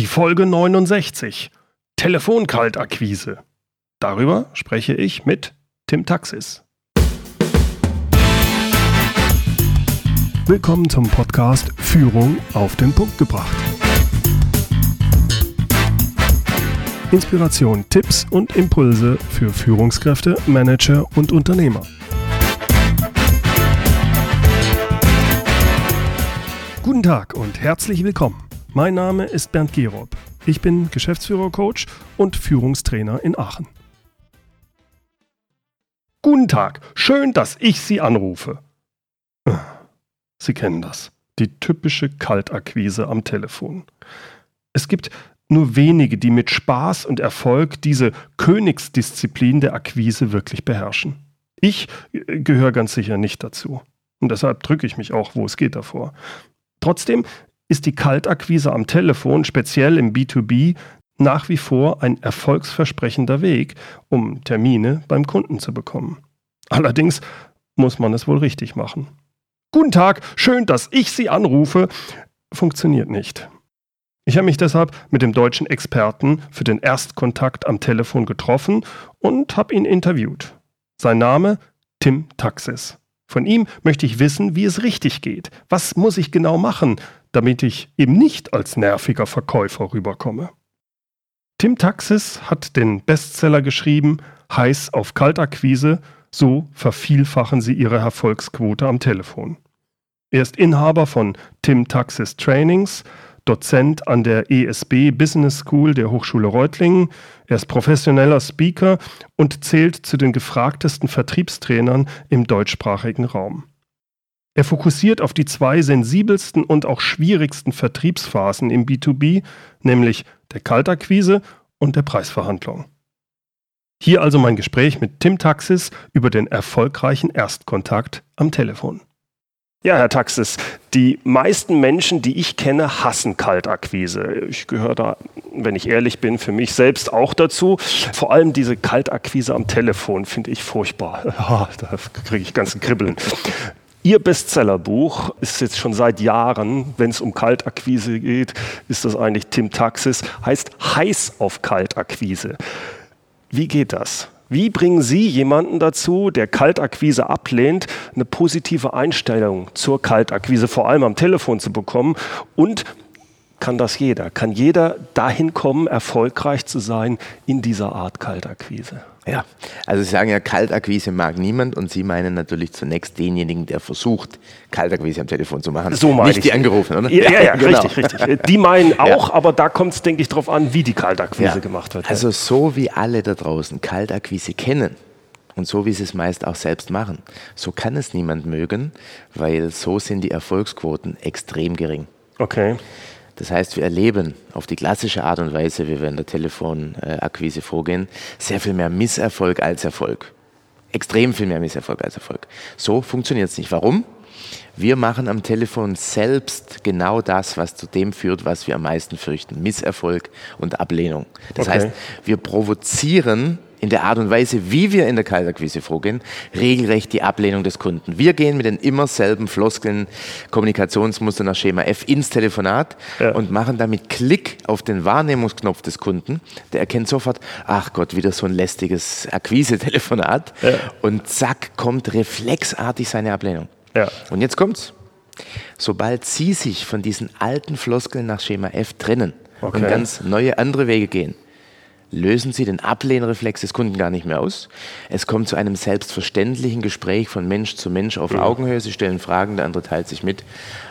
Die Folge 69. Telefonkaltakquise. Darüber spreche ich mit Tim Taxis. Willkommen zum Podcast Führung auf den Punkt gebracht. Inspiration, Tipps und Impulse für Führungskräfte, Manager und Unternehmer. Guten Tag und herzlich willkommen. Mein Name ist Bernd Gerob. Ich bin Geschäftsführer-Coach und Führungstrainer in Aachen. Guten Tag, schön, dass ich Sie anrufe. Sie kennen das, die typische Kaltakquise am Telefon. Es gibt nur wenige, die mit Spaß und Erfolg diese Königsdisziplin der Akquise wirklich beherrschen. Ich äh, gehöre ganz sicher nicht dazu. Und deshalb drücke ich mich auch, wo es geht, davor. Trotzdem ist die Kaltakquise am Telefon, speziell im B2B, nach wie vor ein erfolgsversprechender Weg, um Termine beim Kunden zu bekommen. Allerdings muss man es wohl richtig machen. Guten Tag, schön, dass ich Sie anrufe, funktioniert nicht. Ich habe mich deshalb mit dem deutschen Experten für den Erstkontakt am Telefon getroffen und habe ihn interviewt. Sein Name Tim Taxis. Von ihm möchte ich wissen, wie es richtig geht. Was muss ich genau machen, damit ich eben nicht als nerviger Verkäufer rüberkomme? Tim Taxis hat den Bestseller geschrieben, Heiß auf Kaltakquise, so vervielfachen Sie Ihre Erfolgsquote am Telefon. Er ist Inhaber von Tim Taxis Trainings, Dozent an der ESB Business School der Hochschule Reutlingen. Er ist professioneller Speaker und zählt zu den gefragtesten Vertriebstrainern im deutschsprachigen Raum. Er fokussiert auf die zwei sensibelsten und auch schwierigsten Vertriebsphasen im B2B, nämlich der Kaltakquise und der Preisverhandlung. Hier also mein Gespräch mit Tim Taxis über den erfolgreichen Erstkontakt am Telefon. Ja, Herr Taxis, die meisten Menschen, die ich kenne, hassen Kaltakquise. Ich gehöre da, wenn ich ehrlich bin, für mich selbst auch dazu. Vor allem diese Kaltakquise am Telefon finde ich furchtbar. Da kriege ich ganzen Kribbeln. Ihr Bestsellerbuch ist jetzt schon seit Jahren, wenn es um Kaltakquise geht, ist das eigentlich Tim Taxis, heißt Heiß auf Kaltakquise. Wie geht das? Wie bringen Sie jemanden dazu, der Kaltakquise ablehnt, eine positive Einstellung zur Kaltakquise, vor allem am Telefon zu bekommen? Und kann das jeder? Kann jeder dahin kommen, erfolgreich zu sein in dieser Art Kaltakquise? Ja, also Sie sagen ja, Kaltakquise mag niemand und Sie meinen natürlich zunächst denjenigen, der versucht, Kaltakquise am Telefon zu machen. So meine Nicht ich. die angerufen, oder? Ja, ja, ja genau. richtig, richtig. Die meinen auch, ja. aber da kommt es, denke ich, darauf an, wie die Kaltakquise ja. gemacht wird. Also so wie alle da draußen Kaltakquise kennen, und so wie sie es meist auch selbst machen. So kann es niemand mögen, weil so sind die Erfolgsquoten extrem gering. Okay. Das heißt, wir erleben auf die klassische Art und Weise, wie wir in der Telefonakquise vorgehen, sehr viel mehr Misserfolg als Erfolg. Extrem viel mehr Misserfolg als Erfolg. So funktioniert es nicht. Warum? Wir machen am Telefon selbst genau das, was zu dem führt, was wir am meisten fürchten. Misserfolg und Ablehnung. Das okay. heißt, wir provozieren in der Art und Weise, wie wir in der Kaltakquise vorgehen, regelrecht die Ablehnung des Kunden. Wir gehen mit den immer selben Floskeln, Kommunikationsmustern nach Schema F ins Telefonat ja. und machen damit Klick auf den Wahrnehmungsknopf des Kunden. Der erkennt sofort, ach Gott, wieder so ein lästiges Akquise-Telefonat. Ja. Und zack, kommt reflexartig seine Ablehnung. Ja. Und jetzt kommt's. Sobald Sie sich von diesen alten Floskeln nach Schema F trennen okay. und ganz neue andere Wege gehen, lösen Sie den Ablehnreflex des Kunden gar nicht mehr aus. Es kommt zu einem selbstverständlichen Gespräch von Mensch zu Mensch auf ja. Augenhöhe. Sie stellen Fragen, der andere teilt sich mit.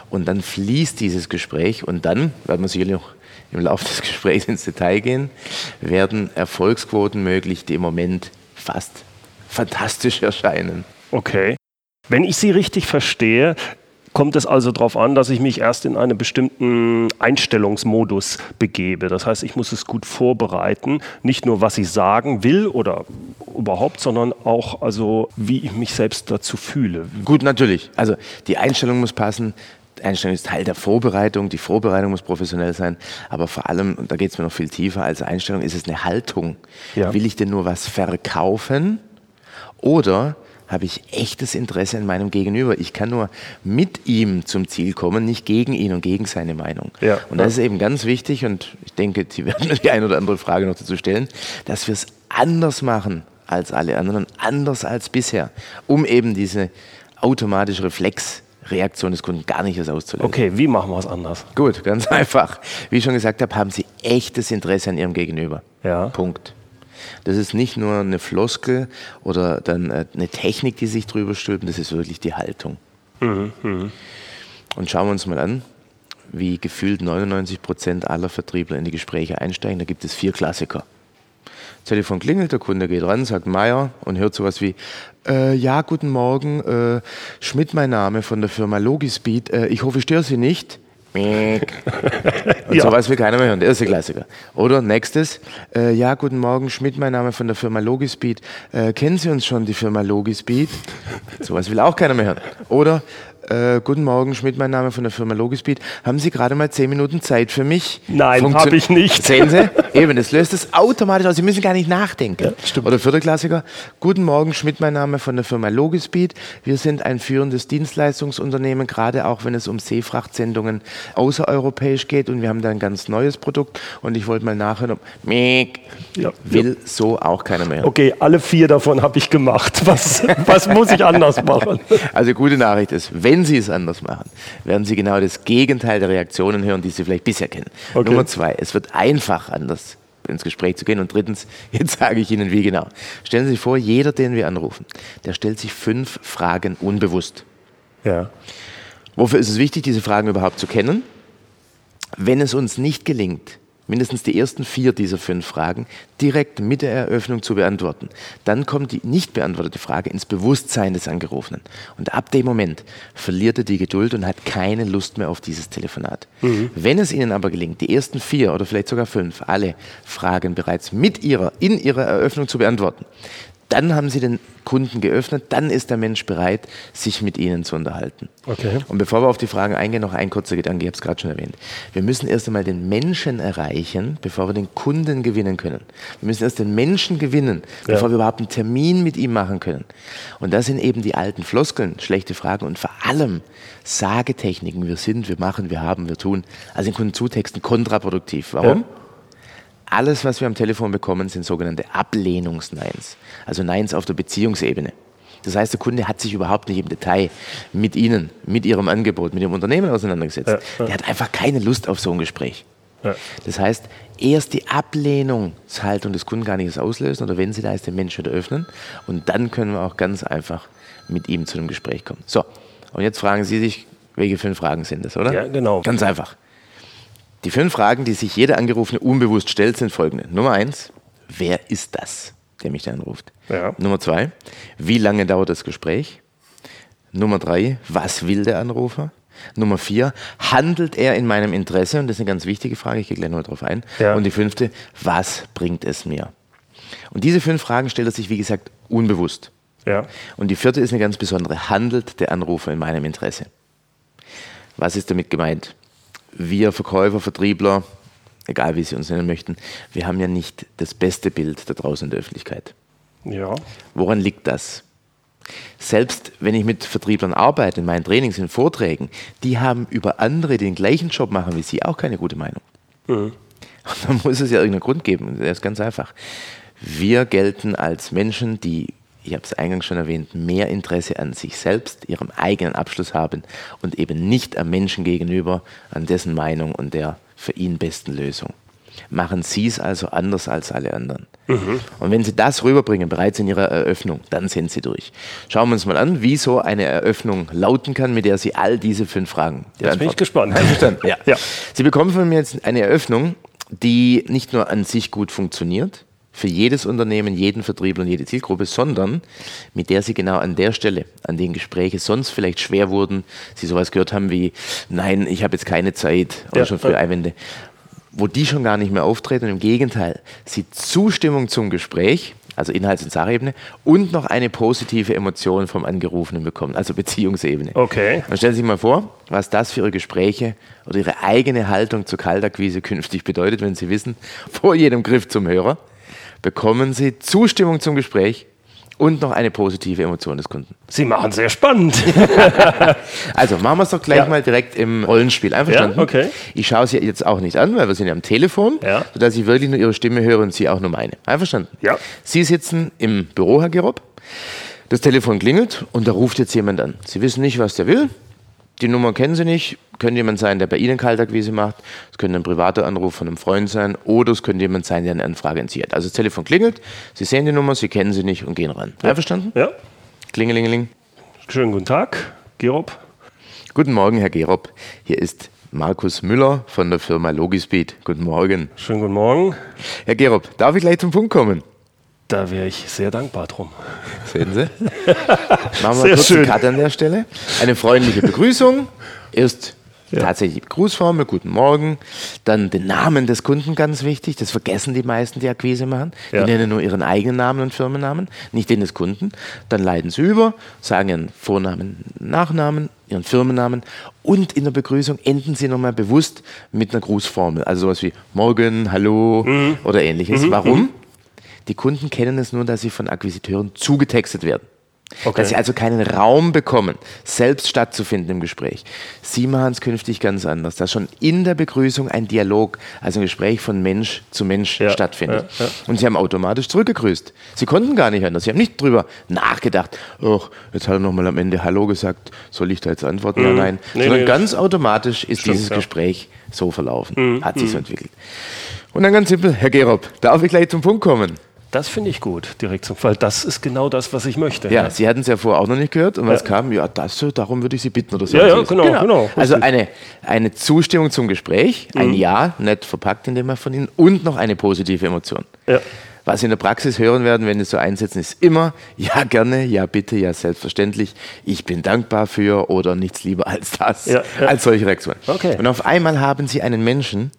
Und dann fließt dieses Gespräch und dann, werden wir sicherlich noch im Laufe des Gesprächs ins Detail gehen, werden Erfolgsquoten möglich, die im Moment fast fantastisch erscheinen. Okay. Wenn ich Sie richtig verstehe, kommt es also darauf an, dass ich mich erst in einen bestimmten Einstellungsmodus begebe. Das heißt, ich muss es gut vorbereiten, nicht nur was ich sagen will oder überhaupt, sondern auch also wie ich mich selbst dazu fühle. Gut, natürlich. Also die Einstellung muss passen. Die Einstellung ist Teil der Vorbereitung. Die Vorbereitung muss professionell sein. Aber vor allem, und da geht es mir noch viel tiefer als Einstellung, ist es eine Haltung. Ja. Will ich denn nur was verkaufen oder habe ich echtes Interesse an meinem Gegenüber. Ich kann nur mit ihm zum Ziel kommen, nicht gegen ihn und gegen seine Meinung. Ja. Und das ist eben ganz wichtig und ich denke, Sie werden die eine oder andere Frage noch dazu stellen, dass wir es anders machen als alle anderen, anders als bisher, um eben diese automatische Reflexreaktion des Kunden gar nicht erst auszulösen. Okay, wie machen wir es anders? Gut, ganz einfach. Wie ich schon gesagt habe, haben Sie echtes Interesse an Ihrem Gegenüber. Ja. Punkt. Das ist nicht nur eine Floskel oder dann äh, eine Technik, die sich drüber stülpen, das ist wirklich die Haltung. Und schauen wir uns mal an, wie gefühlt 99 Prozent aller Vertriebler in die Gespräche einsteigen. Da gibt es vier Klassiker. Telefon klingelt, der Kunde geht ran, sagt Meier und hört sowas wie, äh, ja, guten Morgen, äh, Schmidt mein Name von der Firma Logispeed, äh, ich hoffe, ich störe Sie nicht. Und Ja. sowas will keiner mehr hören, der erste Klassiker. Oder nächstes, äh, ja, guten Morgen, Schmidt mein Name von der Firma Logispeed, äh, kennen Sie uns schon, die Firma Logispeed? Sowas will auch keiner mehr hören. Oder, äh, guten Morgen, Schmidt mein Name von der Firma Logispeed, haben Sie gerade mal zehn Minuten Zeit für mich? Nein, Funktio- hab ich nicht. Sehen Sie? Eben, das löst es automatisch aus. Sie müssen gar nicht nachdenken. stimmt. Oder vierter Klassiker. Guten Morgen, Schmidt, mein Name von der Firma Logispeed. Wir sind ein führendes Dienstleistungsunternehmen, gerade auch wenn es um Seefrachtsendungen außereuropäisch geht. Und wir haben da ein ganz neues Produkt. Und ich wollte mal nachhören, ob Miek, Ja. will so auch keiner mehr. Okay, alle vier davon habe ich gemacht. Was, was muss ich anders machen? Also gute Nachricht ist, wenn Sie es anders machen, werden Sie genau das Gegenteil der Reaktionen hören, die Sie vielleicht bisher kennen. Okay. Nummer zwei, es wird einfach anders ins Gespräch zu gehen. Und drittens, jetzt sage ich Ihnen wie genau. Stellen Sie sich vor, jeder, den wir anrufen, der stellt sich fünf Fragen unbewusst. Ja. Wofür ist es wichtig, diese Fragen überhaupt zu kennen? Wenn es uns nicht gelingt, mindestens die ersten vier dieser fünf Fragen direkt mit der Eröffnung zu beantworten, dann kommt die nicht beantwortete Frage ins Bewusstsein des Angerufenen. Und ab dem Moment verliert er die Geduld und hat keine Lust mehr auf dieses Telefonat. Wenn es Ihnen aber gelingt, die ersten vier oder vielleicht sogar fünf, alle Fragen bereits mit Ihrer, in Ihrer Eröffnung zu beantworten, dann haben Sie den Kunden geöffnet, dann ist der Mensch bereit, sich mit Ihnen zu unterhalten. Okay. Und bevor wir auf die Fragen eingehen, noch ein kurzer Gedanke, ich habe es gerade schon erwähnt. Wir müssen erst einmal den Menschen erreichen, bevor wir den Kunden gewinnen können. Wir müssen erst den Menschen gewinnen, bevor wir überhaupt einen Termin mit ihm machen können. Und das sind eben die alten Floskeln, schlechte Fragen und vor allem Sagetechniken. Wir sind, wir machen, wir haben, wir tun. Also in Kunden zutexten kontraproduktiv. Warum? Ja. Alles, was wir am Telefon bekommen, sind sogenannte Ablehnungsneins. Also Neins auf der Beziehungsebene. Das heißt, der Kunde hat sich überhaupt nicht im Detail mit Ihnen, mit Ihrem Angebot, mit Ihrem Unternehmen auseinandergesetzt. Ja, ja. Der hat einfach keine Lust auf so ein Gespräch. Ja. Das heißt, erst die Ablehnungshaltung des Kunden gar erst auslösen oder wenn sie da ist, den Menschen wieder öffnen und dann können wir auch ganz einfach mit ihm zu einem Gespräch kommen. So, und jetzt fragen Sie sich, welche fünf Fragen sind das, oder? Ja, genau. Ganz einfach. Die fünf Fragen, die sich jeder Angerufene unbewusst stellt, sind folgende. Nummer eins, wer ist das, der mich da anruft? Ja. Nummer zwei, wie lange dauert das Gespräch? Nummer drei, was will der Anrufer? Nummer vier, handelt er in meinem Interesse? Und das ist eine ganz wichtige Frage, ich gehe gleich noch darauf ein. Ja. Und die fünfte, was bringt es mir? Und diese fünf Fragen stellt er sich, wie gesagt, unbewusst. Ja. Und die vierte ist eine ganz besondere. Handelt der Anrufer in meinem Interesse? Was ist damit gemeint? Wir Verkäufer, Vertriebler, egal wie Sie uns nennen möchten, wir haben ja nicht das beste Bild da draußen in der Öffentlichkeit. Ja. Woran liegt das? Selbst wenn ich mit Vertrieblern arbeite, in meinen Trainings, in Vorträgen, die haben über andere, die den gleichen Job machen wie Sie, auch keine gute Meinung. Und dann muss es ja irgendeinen Grund geben. Der ist ganz einfach. Wir gelten als Menschen, die, ich habe es eingangs schon erwähnt, mehr Interesse an sich selbst, ihrem eigenen Abschluss haben und eben nicht am Menschen gegenüber, an dessen Meinung und der für ihn besten Lösung. Machen Sie es also anders als alle anderen. Und wenn Sie das rüberbringen, bereits in Ihrer Eröffnung, dann sind Sie durch. Schauen wir uns mal an, wie so eine Eröffnung lauten kann, mit der Sie all diese fünf Fragen Jetzt bin ich gespannt. Einverstanden? Ja. Ja. Sie bekommen von mir jetzt eine Eröffnung, die nicht nur an sich gut funktioniert, für jedes Unternehmen, jeden Vertrieb und jede Zielgruppe, sondern mit der Sie genau an der Stelle, an denen Gespräche sonst vielleicht schwer wurden, Sie sowas gehört haben wie, nein, ich habe jetzt keine Zeit oder Ja, schon früh ja. Einwände, wo die schon gar nicht mehr auftreten und im Gegenteil, Sie Zustimmung zum Gespräch, also Inhalts- und Sachebene, und noch eine positive Emotion vom Angerufenen bekommen, also Beziehungsebene. Okay. Man stellt sich mal vor, was das für Ihre Gespräche oder Ihre eigene Haltung zur Kaltakquise künftig bedeutet, wenn Sie wissen, vor jedem Griff zum Hörer bekommen Sie Zustimmung zum Gespräch und noch eine positive Emotion des Kunden. Sie machen sehr spannend. Also machen wir es doch gleich Ja. mal direkt im Rollenspiel. Einverstanden? Ja, okay. Ich schaue Sie jetzt auch nicht an, weil wir sind ja am Telefon, Ja. sodass ich wirklich nur Ihre Stimme höre und Sie auch nur meine. Einverstanden? Ja. Sie sitzen im Büro, Herr Gerob. Das Telefon klingelt und da ruft jetzt jemand an. Sie wissen nicht, was der will. Die Nummer kennen Sie nicht. Könnte jemand sein, der bei Ihnen Kaltakquise macht. Es könnte ein privater Anruf von einem Freund sein. Oder es könnte jemand sein, der eine Anfrage entzieht. Also das Telefon klingelt, Sie sehen die Nummer, Sie kennen sie nicht und gehen ran. Einverstanden? ja. Klingelingeling. Schönen guten Tag, Gerob. Guten Morgen, Herr Gerob. Hier ist Markus Müller von der Firma Logispeed. Guten Morgen. Schönen guten Morgen. Herr Gerob, darf ich gleich zum Punkt kommen? Da wäre ich sehr dankbar drum. Sehen Sie? Machen wir Sehr kurz schön. einen Cut an der Stelle. Eine freundliche Begrüßung. Erst Ja. tatsächlich Grußformel, guten Morgen. Dann den Namen des Kunden, ganz wichtig. Das vergessen die meisten, die Akquise machen. Die Ja. nennen nur ihren eigenen Namen und Firmennamen, nicht den des Kunden. Dann leiten sie über, sagen ihren Vornamen, Nachnamen, ihren Firmennamen und in der Begrüßung enden sie nochmal bewusst mit einer Grußformel. Also sowas wie Morgen, Hallo Mhm. oder ähnliches. Warum? Die Kunden kennen es nur, dass sie von Akquisiteuren zugetextet werden. Okay. Dass sie also keinen Raum bekommen, selbst stattzufinden im Gespräch. Sie machen es künftig ganz anders, dass schon in der Begrüßung ein Dialog, also ein Gespräch von Mensch zu Mensch Ja, stattfindet. ja, ja. Und sie haben automatisch zurückgegrüßt. Sie konnten gar nicht anders. Sie haben nicht drüber nachgedacht, ach, jetzt hat er nochmal am Ende Hallo gesagt, soll ich da jetzt antworten? Ja, nein. Mhm. Nee, Sondern nee, ganz automatisch ist Stimmt, dieses. Mhm, Gespräch so verlaufen, hat sich so entwickelt. Und dann ganz simpel, Herr Gerob, darf ich gleich zum Punkt kommen? Das finde ich gut, direkt zum Fall. Das ist genau das, was ich möchte. Ja, Sie hatten es ja vorher auch noch nicht gehört. Und was Ja. kam? Ja, das, so, darum würde ich Sie bitten oder so. Ja, ja, Also, genau, genau, Also eine, eine Zustimmung zum Gespräch, ein Ja, nett verpackt in dem Fall von Ihnen und noch eine positive Emotion. Ja. Was Sie in der Praxis hören werden, wenn Sie so einsetzen, ist immer Ja, gerne, ja, bitte, ja, selbstverständlich. Ich bin dankbar für oder nichts lieber als das. Ja, ja. Als solche Reaktion. Okay. Und auf einmal haben Sie einen Menschen,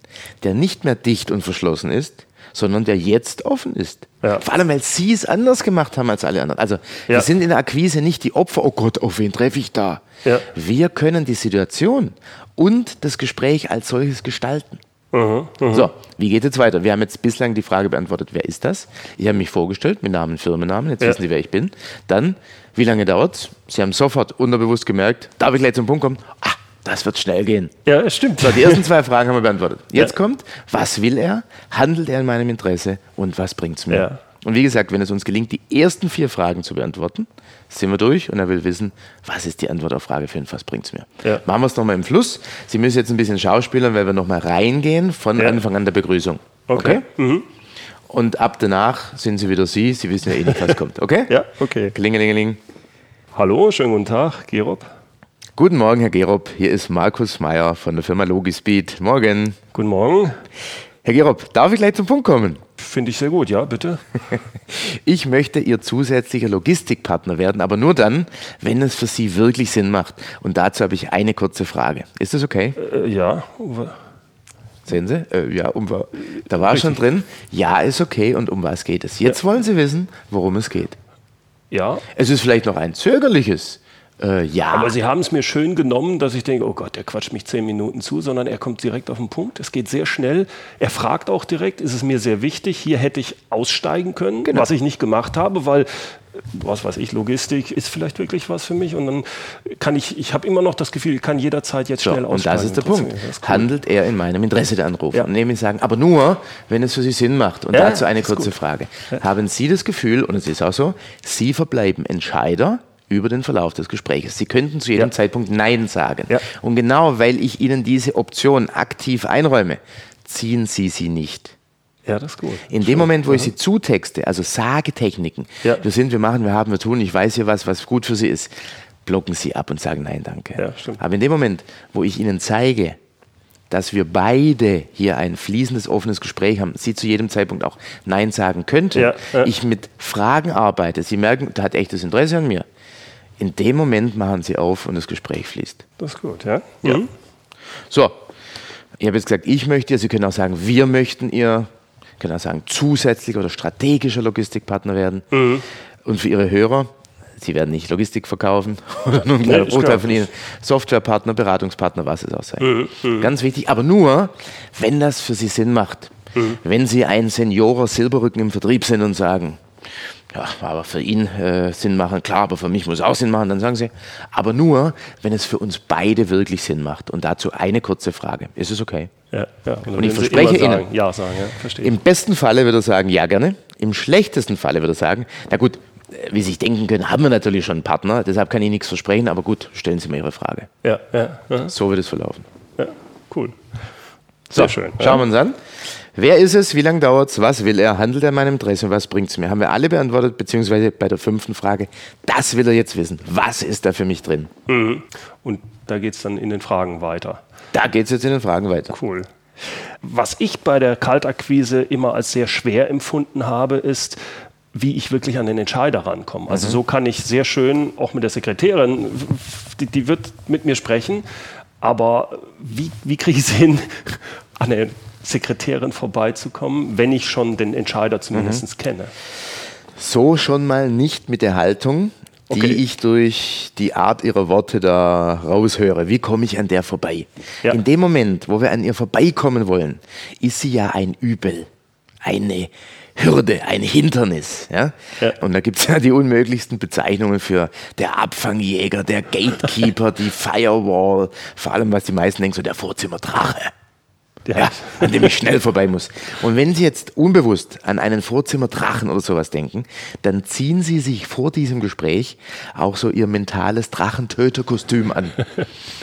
der nicht mehr dicht und verschlossen ist, sondern der jetzt offen ist. Ja. Vor allem, weil Sie es anders gemacht haben als alle anderen. Also wir Ja. sind in der Akquise nicht die Opfer, oh Gott, auf wen treffe ich da? Ja. Wir können die Situation und das Gespräch als solches gestalten. Mhm, So, wie geht jetzt weiter? Wir haben jetzt bislang die Frage beantwortet, wer ist das? Ich habe mich vorgestellt mit Namen, Firmennamen, jetzt Ja. wissen Sie, wer ich bin. Dann, wie lange dauert Sie haben sofort unterbewusst gemerkt, darf ich gleich zum Punkt kommen? Ah, das wird schnell gehen. Ja, es stimmt. So, die ersten zwei Fragen haben wir beantwortet. Jetzt Ja. kommt, was will er? Handelt er in meinem Interesse? Und was bringt es mir? Ja. Und wie gesagt, wenn es uns gelingt, die ersten vier Fragen zu beantworten, sind wir durch und er will wissen, was ist die Antwort auf Frage 5, was bringt es mir? Ja. Machen wir es nochmal im Fluss. Sie müssen jetzt ein bisschen schauspielern, weil wir nochmal reingehen von Ja. Anfang an der Begrüßung. Okay. Mhm. Und ab danach sind Sie wieder Sie. Sie wissen ja eh nicht, was kommt. Okay? Ja, okay. Klingelingeling. Hallo, schönen guten Tag, Gerob. Guten Morgen, Herr Gerob. Hier ist Markus Meyer von der Firma Logispeed. Morgen. Guten Morgen. Herr Gerob, darf ich gleich zum Punkt kommen? Finde ich sehr gut, ja, bitte. Ich möchte Ihr zusätzlicher Logistikpartner werden, aber nur dann, wenn es für Sie wirklich Sinn macht. Und dazu habe ich eine kurze Frage. Ist das okay? Äh, ja. Sehen Sie? Äh, ja, um, da war schon drin. Ja, ist okay. Und um was geht es? Jetzt wollen Sie wissen, worum es geht. Ja. Es ist vielleicht noch ein zögerliches äh, Ja. Aber Sie haben es mir schön genommen, dass ich denke, oh Gott, der quatscht mich zehn Minuten zu, sondern er kommt direkt auf den Punkt. Es geht sehr schnell. Er fragt auch direkt, ist es mir sehr wichtig, hier hätte ich aussteigen können, Genau. was ich nicht gemacht habe, weil, was weiß ich, Logistik ist vielleicht wirklich was für mich. Und dann kann ich, ich habe immer noch das Gefühl, ich kann jederzeit jetzt So, schnell und aussteigen. das ist der Trotzdem, Punkt. ist cool. Handelt er in meinem Interesse der Anrufer? Ja. Und nämlich sagen, aber nur, wenn es für Sie Sinn macht. Und Ja, dazu eine kurze gut. Frage. Haben Sie das Gefühl, und es ist auch so, Sie verbleiben Entscheider über den Verlauf des Gesprächs. Sie könnten zu jedem Ja. Zeitpunkt Nein sagen. Ja. Und genau weil ich Ihnen diese Option aktiv einräume, ziehen Sie sie nicht. Ja, das ist gut. In dem Moment, wo ich sie zutexte, also Sagetechniken, Ja. wir sind, wir machen, wir haben, wir tun, ich weiß hier was, was gut für Sie ist, blocken Sie ab und sagen Nein, danke. Ja, stimmt. Aber in dem Moment, wo ich Ihnen zeige, dass wir beide hier ein fließendes, offenes Gespräch haben, Sie zu jedem Zeitpunkt auch Nein sagen könnten, Ja, ja. ich mit Fragen arbeite, Sie merken, da hat echtes Interesse an mir. In dem Moment machen Sie auf und das Gespräch fließt. Das ist gut, ja. Ja. Mhm. So, ich habe jetzt gesagt, ich möchte, Sie können auch sagen, wir möchten Ihr, können auch sagen, zusätzlicher oder strategischer Logistikpartner werden. Mhm. Und für Ihre Hörer, Sie werden nicht Logistik verkaufen oder nur ein kleiner Bruchteil von Ihnen, Softwarepartner, Beratungspartner, was es auch sein. Mhm, Ganz wichtig, aber nur, wenn das für Sie Sinn macht. Mhm. Wenn Sie ein Seniorer Silberrücken im Vertrieb sind und sagen, ja, aber für ihn äh, Sinn machen, klar, aber für mich muss es auch Sinn machen. Dann sagen sie, aber nur, wenn es für uns beide wirklich Sinn macht. Und dazu eine kurze Frage. Ist es okay? Ja, ja. Und, und ich verspreche Ihnen, ja, sagen, ja, verstehe. im besten Falle würde er sagen, ja gerne. Im schlechtesten Falle würde er sagen, na gut, äh, wie Sie sich denken können, haben wir natürlich schon einen Partner, deshalb kann ich nichts versprechen, aber gut, stellen Sie mir Ihre Frage. Ja, ja. ja. So wird es verlaufen. Ja, cool. Sehr so, schön. Schauen wir uns an. Wer ist es? Wie lange dauert es? Was will er? Handelt er in meinem Interesse? Und was bringt es mir? Haben wir alle beantwortet, beziehungsweise bei der fünften Frage, das will er jetzt wissen. Was ist da für mich drin? Mhm. Und da geht es dann in den Fragen weiter. Da geht es jetzt in den Fragen weiter. Cool. Was ich bei der Kaltakquise immer als sehr schwer empfunden habe, ist, wie ich wirklich an den Entscheider rankomme. Also mhm. so kann ich sehr schön, auch mit der Sekretärin, die, die wird mit mir sprechen, aber wie, wie kriege ich es hin, an den Sekretärin vorbeizukommen, wenn ich schon den Entscheider zumindest mhm. kenne. So schon mal nicht mit der Haltung, die okay. ich durch die Art ihrer Worte da raushöre. Wie komme ich an der vorbei? Ja. In dem Moment, wo wir an ihr vorbeikommen wollen, ist sie ja ein Übel, eine Hürde, ein Hindernis. Ja? ja. Und da gibt es ja die unmöglichsten Bezeichnungen für der Abfangjäger, der Gatekeeper, die Firewall, vor allem was die meisten denken, so der Vorzimmerdrache ja, an dem ich schnell vorbei muss. Und wenn Sie jetzt unbewusst an einen Vorzimmerdrachen oder sowas denken, dann ziehen Sie sich vor diesem Gespräch auch so Ihr mentales Drachentöterkostüm an.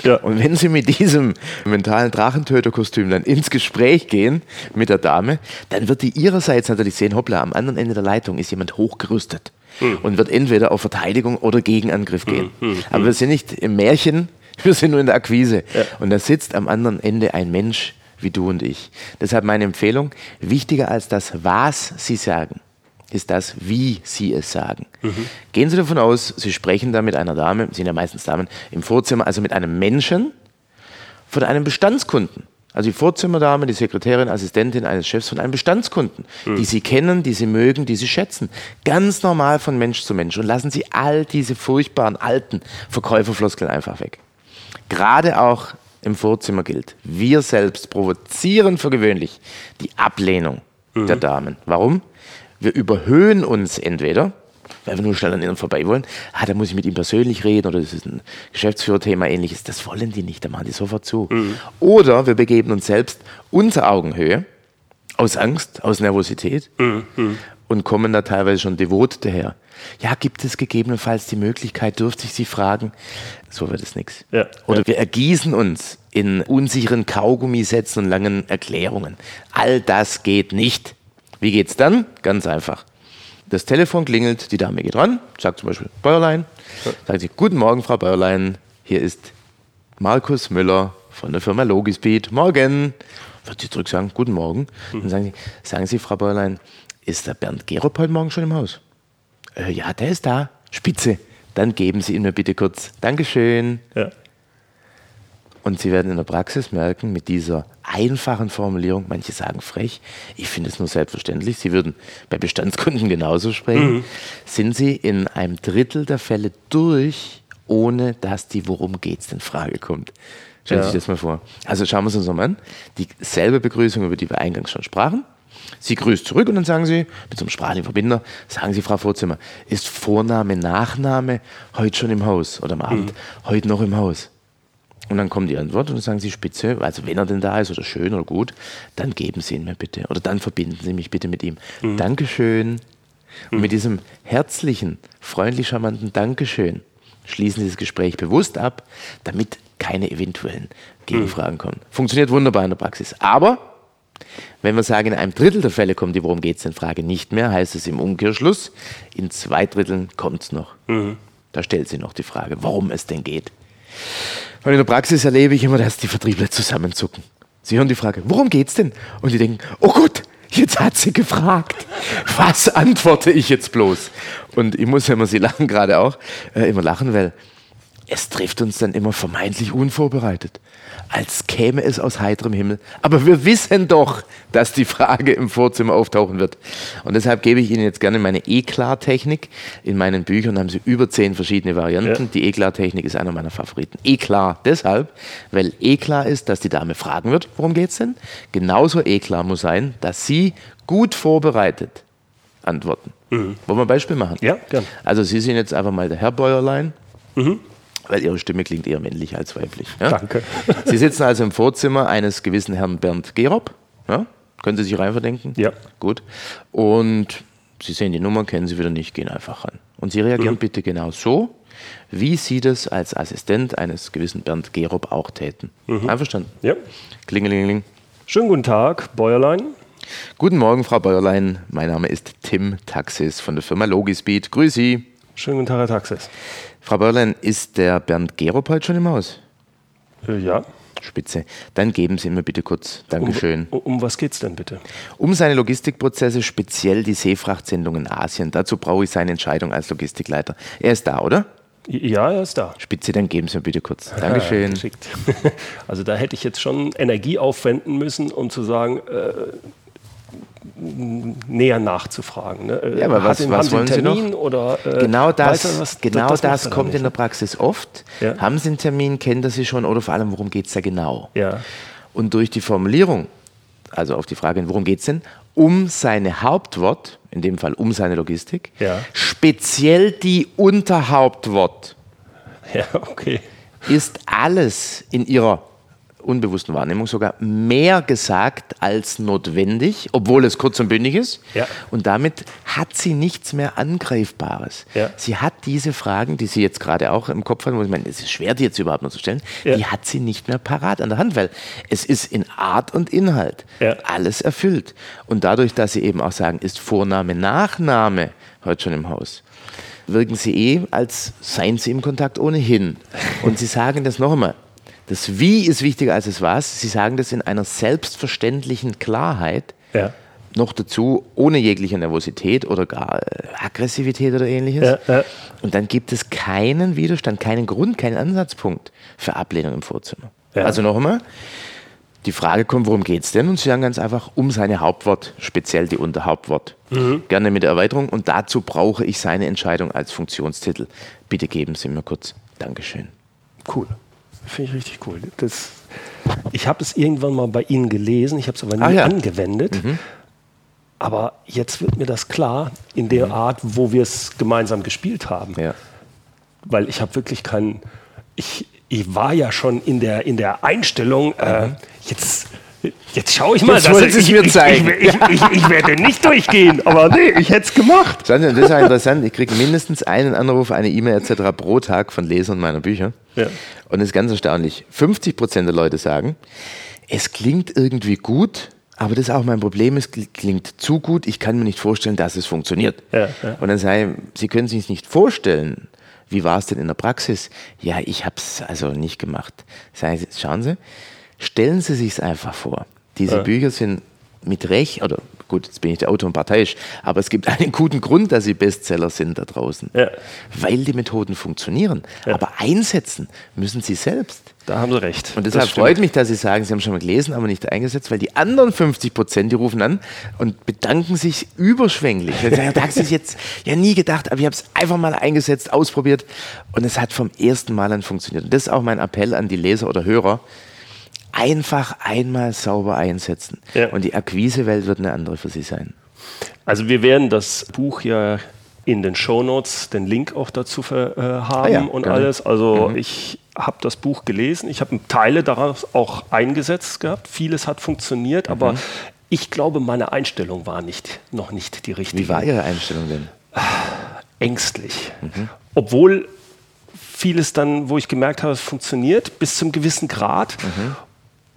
Ja. Und wenn Sie mit diesem mentalen Drachentöterkostüm dann ins Gespräch gehen mit der Dame, dann wird die ihrerseits natürlich sehen, hoppla, am anderen Ende der Leitung ist jemand hochgerüstet hm. und wird entweder auf Verteidigung oder Gegenangriff gehen. Hm, hm, Aber wir sind nicht im Märchen, wir sind nur in der Akquise. Ja. Und da sitzt am anderen Ende ein Mensch, wie du und ich. Deshalb meine Empfehlung, wichtiger als das, was Sie sagen, ist das, wie Sie es sagen. Mhm. Gehen Sie davon aus, Sie sprechen da mit einer Dame, sind ja meistens Damen, im Vorzimmer, also mit einem Menschen von einem Bestandskunden. Also die Vorzimmerdame, die Sekretärin, Assistentin eines Chefs von einem Bestandskunden, mhm. die Sie kennen, die Sie mögen, die Sie schätzen. Ganz normal von Mensch zu Mensch. Und lassen Sie all diese furchtbaren alten Verkäuferfloskeln einfach weg. Gerade auch im Vorzimmer gilt. Wir selbst provozieren für gewöhnlich die Ablehnung mhm. der Damen. Warum? Wir überhöhen uns entweder, weil wir nur schnell an ihnen vorbei wollen. Ah, da muss ich mit ihm persönlich reden oder das ist ein Geschäftsführerthema ähnliches. Das wollen die nicht, da machen die sofort zu. Mhm. Oder wir begeben uns selbst unter Augenhöhe aus Angst, aus Nervosität mhm. Und kommen da teilweise schon devot daher. Ja, gibt es gegebenenfalls die Möglichkeit, dürfte ich Sie fragen? So wird es nichts. Ja, Oder ja. wir ergießen uns in unsicheren Kaugummisätzen und langen Erklärungen. All das geht nicht. Wie geht's dann? Ganz einfach. Das Telefon klingelt, die Dame geht ran, sagt zum Beispiel Bäuerlein, sagt sie, guten Morgen, Frau Bäuerlein, hier ist Markus Müller von der Firma Logispeed. Morgen. Wird sie zurück sagen, guten Morgen. Mhm. Dann sagen sie, sagen Sie, Frau Bäuerlein, ist der Bernd Gerob heute Morgen schon im Haus? Äh, ja, der ist da. Spitze. Dann geben Sie ihn mir bitte kurz. Dankeschön. Ja. Und Sie werden in der Praxis merken, mit dieser einfachen Formulierung, manche sagen frech, ich finde es nur selbstverständlich, Sie würden bei Bestandskunden genauso sprechen, mhm. sind Sie in einem Drittel der Fälle durch, ohne dass die Worum geht's denn Frage kommt. Stellen Sie ja. sich das mal vor. Also schauen wir es uns nochmal an. Dieselbe Begrüßung, über die wir eingangs schon sprachen. Sie grüßt zurück und dann sagen Sie, mit so einem sprachlichen Verbinder, sagen Sie, Frau Vorzimmer, ist Vorname, Nachname heute schon im Haus oder am Abend, mhm. heute noch im Haus? Und dann kommt die Antwort und dann sagen Sie Spitze, also wenn er denn da ist oder schön oder gut, dann geben Sie ihn mir bitte oder dann verbinden Sie mich bitte mit ihm. Mhm. Dankeschön. Und mit diesem herzlichen, freundlich charmanten Dankeschön schließen Sie das Gespräch bewusst ab, damit keine eventuellen Gegenfragen mhm. kommen. Funktioniert wunderbar in der Praxis. Aber wenn wir sagen, in einem Drittel der Fälle kommt die Worum geht es in Frage nicht mehr, heißt es im Umkehrschluss, in zwei Dritteln kommt es noch. Mhm. Da stellt sich noch die Frage, warum es denn geht. Und in der Praxis erlebe ich immer, dass die Vertriebler zusammenzucken. Sie hören die Frage, worum geht es denn? Und die denken, oh Gott, jetzt hat sie gefragt. Was antworte ich jetzt bloß? Und ich muss ja immer, Sie lachen gerade auch, äh, immer lachen, weil es trifft uns dann immer vermeintlich unvorbereitet als käme es aus heiterem Himmel. Aber wir wissen doch, dass die Frage im Vorzimmer auftauchen wird. Und deshalb gebe ich Ihnen jetzt gerne meine Eklar-Technik. In meinen Büchern haben Sie über zehn verschiedene Varianten. Ja. Die Eklar-Technik ist einer meiner Favoriten. Eklar deshalb, weil Eklar ist, dass die Dame fragen wird, worum geht es denn? Genauso Eklar muss sein, dass Sie gut vorbereitet antworten. Wollen wir ein Beispiel machen? Ja, gern. Also Sie sind jetzt einfach mal der Herr Bäuerlein, weil Ihre Stimme klingt eher männlich als weiblich. Ja? Danke. Sie sitzen also im Vorzimmer eines gewissen Herrn Bernd Gerob. Ja? Können Sie sich reinverdenken? Ja. Gut. Und Sie sehen die Nummer, kennen Sie wieder nicht, gehen einfach ran. Und Sie reagieren Mhm. bitte genau so, wie Sie das als Assistent eines gewissen Bernd Gerob auch täten. Mhm. Einverstanden? Ja. Klingelingeling. Schönen guten Tag, Bäuerlein. Guten Morgen, Frau Bäuerlein. Mein Name ist Tim Taxis von der Firma Logispeed. Grüß Sie. Schönen guten Tag, Herr Taxis. Frau Bäuerlein, ist der Bernd Gerob heute schon im Haus? Äh, ja. Spitze. Dann geben Sie mir bitte kurz. Dankeschön. Um, um was geht's denn bitte? Um seine Logistikprozesse, speziell die Seefrachtsendung in Asien. Dazu brauche ich seine Entscheidung als Logistikleiter. Er ist da, oder? Ja, er ist da. Spitze, dann geben Sie mir bitte kurz. Dankeschön. Geschickt. Also da hätte ich jetzt schon Energie aufwenden müssen, um zu sagen, äh, näher nachzufragen. Ne? Äh, Ja, aber was- Hat- was haben Sie einen wollen Sie noch? Termin Oder, äh, Genau das, weiß er, was- genau das das, kommt in der? Praxis oft. Ja. Haben Sie einen Termin, kennt er Sie schon oder vor allem, worum geht es da genau? Ja. Und durch die Formulierung, also auf die Frage, worum geht es denn? Um seine Hauptwort, in dem Fall um seine Logistik, Ja. speziell die Unterhauptwort, ja, okay. ist alles in ihrer unbewussten Wahrnehmung sogar mehr gesagt als notwendig, obwohl es kurz und bündig ist. Ja. Und damit hat sie nichts mehr Angreifbares. Ja. Sie hat diese Fragen, die sie jetzt gerade auch im Kopf hat, wo ich meine, es ist schwer, die jetzt überhaupt noch zu stellen, Ja. die hat sie nicht mehr parat an der Hand, weil es ist in Art und Inhalt alles erfüllt. Und dadurch, dass sie eben auch sagen, ist Vorname, Nachname heute schon im Haus, wirken sie eh, als seien sie im Kontakt ohnehin. Und sie sagen das noch einmal. Das Wie ist wichtiger als das Was. Sie sagen das in einer selbstverständlichen Klarheit. Ja. Noch dazu ohne jegliche Nervosität oder gar äh, Aggressivität oder ähnliches. Ja, ja. Und dann gibt es keinen Widerstand, keinen Grund, keinen Ansatzpunkt für Ablehnung im Vorzimmer. Also noch einmal, die Frage kommt, worum geht es denn? Und Sie sagen ganz einfach, um seine Hauptwort, speziell die Unterhauptwort. Mhm. Gerne mit der Erweiterung. Und dazu brauche ich seine Entscheidung als Funktionstitel. Bitte geben Sie mir kurz. Dankeschön. Cool. Finde ich richtig cool. Das, ich habe es irgendwann mal bei Ihnen gelesen, ich habe es aber nie Ah, ja. angewendet. Aber jetzt wird mir das klar in der Art, wo wir es gemeinsam gespielt haben. Ja. Weil ich habe wirklich keinen. Ich, ich war ja schon in der, in der Einstellung, äh, jetzt. Jetzt schaue ich mal, Jetzt es ich, mir zeigen. Ich, ich, ich, ich werde nicht durchgehen, aber nee, ich hätte es gemacht. Das ist ja interessant. Ich kriege mindestens einen Anruf, eine E-Mail etc. pro Tag von Lesern meiner Bücher. Ja. Und es ist ganz erstaunlich. 50 Prozent der Leute sagen, es klingt irgendwie gut, aber das ist auch mein Problem. Es kl- klingt zu gut. Ich kann mir nicht vorstellen, dass es funktioniert. Ja, ja. Und dann sage ich, Sie können sich nicht vorstellen. Wie war es denn in der Praxis? Ja, ich habe es also nicht gemacht. Sie, schauen Sie, stellen Sie sich es einfach vor. Diese Ja. Bücher sind mit Recht, oder gut, jetzt bin ich der Autor und parteiisch, aber es gibt einen guten Grund, dass sie Bestseller sind da draußen. Ja. Weil die Methoden funktionieren. Aber einsetzen müssen sie selbst. Da haben Sie recht. Und deshalb freut mich, dass Sie sagen, Sie haben schon mal gelesen, aber nicht eingesetzt, weil die anderen 50 Prozent, die rufen an und bedanken sich überschwänglich. Sagen, da habe ich jetzt ja nie gedacht, aber ich habe es einfach mal eingesetzt, ausprobiert und es hat vom ersten Mal an funktioniert. Und das ist auch mein Appell an die Leser oder Hörer. Einfach einmal sauber einsetzen. Ja. Und die Akquisewelt wird eine andere für Sie sein. Also wir werden das Buch ja in den Shownotes den Link auch dazu ver, äh, haben Ah ja, und gerne. alles. Also ich habe das Buch gelesen, ich habe Teile daraus auch eingesetzt gehabt. Vieles hat funktioniert, aber ich glaube, meine Einstellung war nicht, noch nicht die richtige. Wie war Ihre Einstellung denn? Ängstlich. Mhm. Obwohl vieles dann, wo ich gemerkt habe, es funktioniert, bis zum gewissen Grad. Mhm.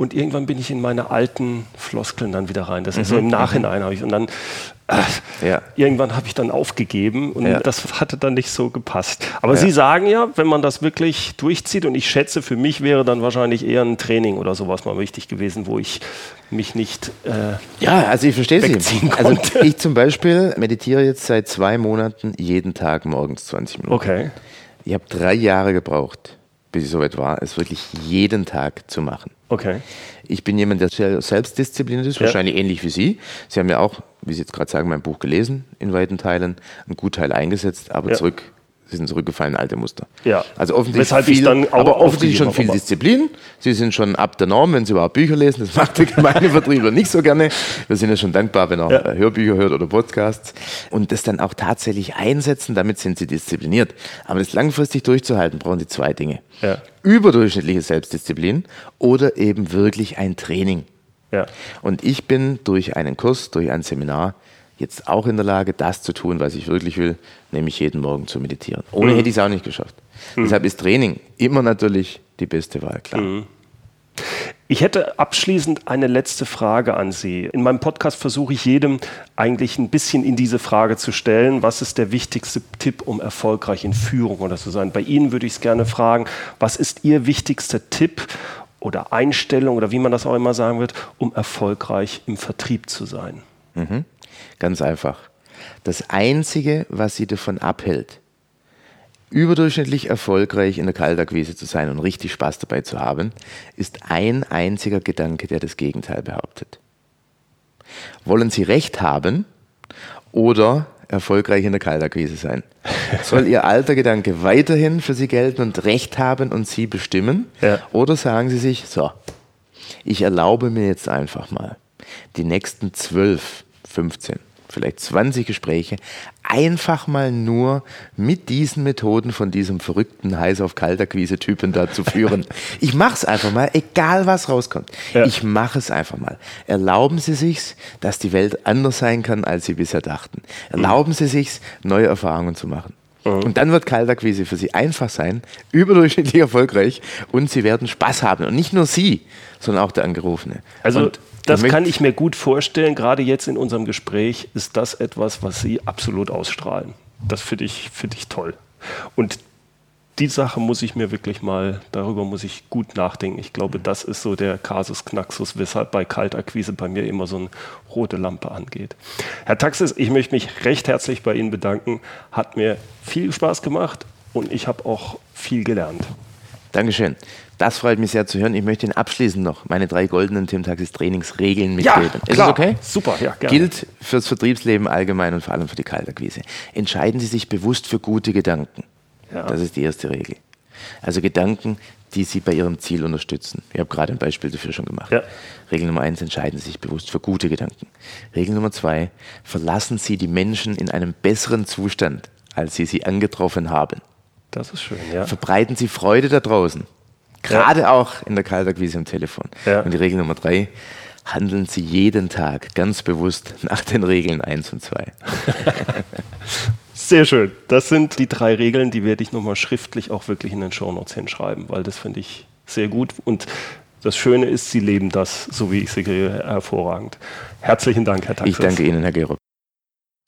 Und irgendwann bin ich in meine alten Floskeln dann wieder rein. Das ist Mhm. so im Nachhinein habe ich und dann äh, Ja. irgendwann habe ich dann aufgegeben und Ja. das hatte dann nicht so gepasst. Aber Sie sagen ja, wenn man das wirklich durchzieht und ich schätze, für mich wäre dann wahrscheinlich eher ein Training oder sowas mal wichtig gewesen, wo ich mich nicht äh, Ja, also ich verstehe Sie. Also ich zum Beispiel meditiere jetzt seit zwei Monaten jeden Tag morgens 20 Minuten. okay. Ich habe drei Jahre gebraucht, bis ich soweit war, es wirklich jeden Tag zu machen. Okay. Ich bin jemand, der sehr selbstdiszipliniert ist, Ja. wahrscheinlich ähnlich wie Sie. Sie haben ja auch, wie Sie jetzt gerade sagen, mein Buch gelesen, in weiten Teilen, einen Gutteil eingesetzt, aber Ja. zurück Sie sind zurückgefallen in alte Muster. Ja. Also offensichtlich Weshalb ich viel, dann auch aber offensichtlich schon viel Disziplin. Sie sind schon ab der Norm, wenn Sie überhaupt Bücher lesen. Das macht der gemeine Vertriebler nicht so gerne. Wir sind ja schon dankbar, wenn er Ja. Hörbücher hört oder Podcasts. Und das dann auch tatsächlich einsetzen, damit sind Sie diszipliniert. Aber das langfristig durchzuhalten, brauchen Sie zwei Dinge. Ja. Überdurchschnittliche Selbstdisziplin oder eben wirklich ein Training. Ja. Und ich bin durch einen Kurs, durch ein Seminar jetzt auch in der Lage, das zu tun, was ich wirklich will, nämlich jeden Morgen zu meditieren. Ohne hätte ich es auch nicht geschafft. Deshalb ist Training immer natürlich die beste Wahl, klar. Ich hätte abschließend eine letzte Frage an Sie. In meinem Podcast versuche ich jedem eigentlich ein bisschen in diese Frage zu stellen, was ist der wichtigste Tipp, um erfolgreich in Führung oder zu sein? Bei Ihnen würde ich es gerne fragen, was ist Ihr wichtigster Tipp oder Einstellung oder wie man das auch immer sagen wird, um erfolgreich im Vertrieb zu sein? Ganz einfach. Das Einzige, was Sie davon abhält, überdurchschnittlich erfolgreich in der Kaltakquise zu sein und richtig Spaß dabei zu haben, ist ein einziger Gedanke, der das Gegenteil behauptet. Wollen Sie Recht haben oder erfolgreich in der Kaltakquise sein? Soll Ihr alter Gedanke weiterhin für Sie gelten und Recht haben und Sie bestimmen? Ja. Oder sagen Sie sich, so, ich erlaube mir jetzt einfach mal, die nächsten 12, 15, vielleicht 20 Gespräche einfach mal nur mit diesen Methoden von diesem verrückten heiß auf kaltakquise Typen da zu führen. Ich mache es einfach mal, egal was rauskommt. Ja. Ich mache es einfach mal. Erlauben Sie sich's, dass die Welt anders sein kann, als Sie bisher dachten. Erlauben Sie sich's, neue Erfahrungen zu machen. Und dann wird Kaltakquise für Sie einfach sein, überdurchschnittlich erfolgreich und Sie werden Spaß haben. Und nicht nur Sie, sondern auch der Angerufene. Also und das kann ich mir gut vorstellen. Gerade jetzt in unserem Gespräch ist das etwas, was Sie absolut ausstrahlen. Das finde ich, finde ich toll. Und die Sache muss ich mir wirklich mal, darüber muss ich gut nachdenken. Ich glaube, das ist so der Kasus Knaxus, weshalb bei Kaltakquise bei mir immer so eine rote Lampe angeht. Herr Taxis, ich möchte mich recht herzlich bei Ihnen bedanken. Hat mir viel Spaß gemacht und ich habe auch viel gelernt. Dankeschön. Das freut mich sehr zu hören. Ich möchte Ihnen abschließend noch meine drei goldenen Tim Taxis Trainingsregeln mitgeben. Ist klar. es okay? Super, ja, gerne. Gilt fürs Vertriebsleben allgemein und vor allem für die Kaltakquise. Entscheiden Sie sich bewusst für gute Gedanken. Ja. Das ist die erste Regel. Also Gedanken, die Sie bei Ihrem Ziel unterstützen. Ich habe gerade ein Beispiel dafür schon gemacht. Ja. Regel Nummer eins, entscheiden Sie sich bewusst für gute Gedanken. Regel Nummer zwei, verlassen Sie die Menschen in einem besseren Zustand, als Sie sie angetroffen haben. Das ist schön, ja. Verbreiten Sie Freude da draußen. Gerade auch in der Kaltakquise am Telefon. Ja. Und die Regel Nummer drei, handeln Sie jeden Tag ganz bewusst nach den Regeln eins und zwei. Sehr schön. Das sind die drei Regeln, die werde ich nochmal schriftlich auch wirklich in den Shownotes hinschreiben, weil das finde ich sehr gut. Und das Schöne ist, Sie leben das, so wie ich sie sehe, hervorragend. Herzlichen Dank, Herr Taxis. Ich danke Ihnen, Herr Gerob.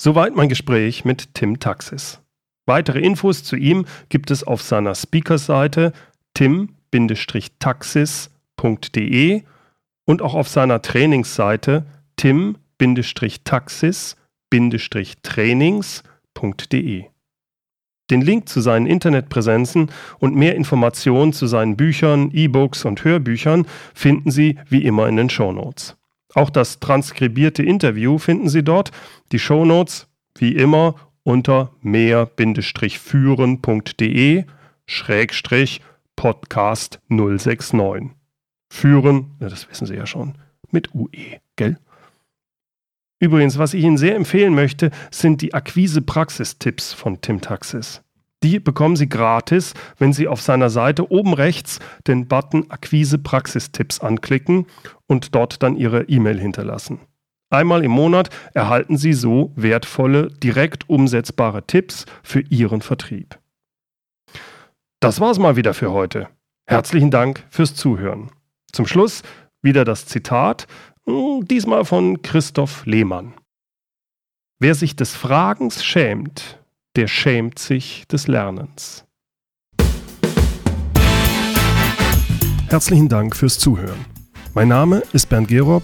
Soweit mein Gespräch mit Tim Taxis. Weitere Infos zu ihm gibt es auf seiner Speakerseite tim-taxis.de und auch auf seiner Trainingsseite tim-taxis-trainings.de. Den Link zu seinen Internetpräsenzen und mehr Informationen zu seinen Büchern, E-Books und Hörbüchern finden Sie wie immer in den Shownotes. Auch das transkribierte Interview finden Sie dort. Die Shownotes wie immer unter mehr-führen.de Schrägstrich Podcast 069. Führen, ja, das wissen Sie ja schon, mit UE, gell? Übrigens, was ich Ihnen sehr empfehlen möchte, sind die Akquise-Praxistipps von Tim Taxis. Die bekommen Sie gratis, wenn Sie auf seiner Seite oben rechts den Button Akquise-Praxistipps anklicken und dort dann Ihre E-Mail hinterlassen. Einmal im Monat erhalten Sie so wertvolle, direkt umsetzbare Tipps für Ihren Vertrieb. Das war's mal wieder für heute. Herzlichen Dank fürs Zuhören. Zum Schluss wieder das Zitat, mh, diesmal von Christoph Lehmann. Wer sich des Fragens schämt, der schämt sich des Lernens. Herzlichen Dank fürs Zuhören. Mein Name ist Bernd Gerob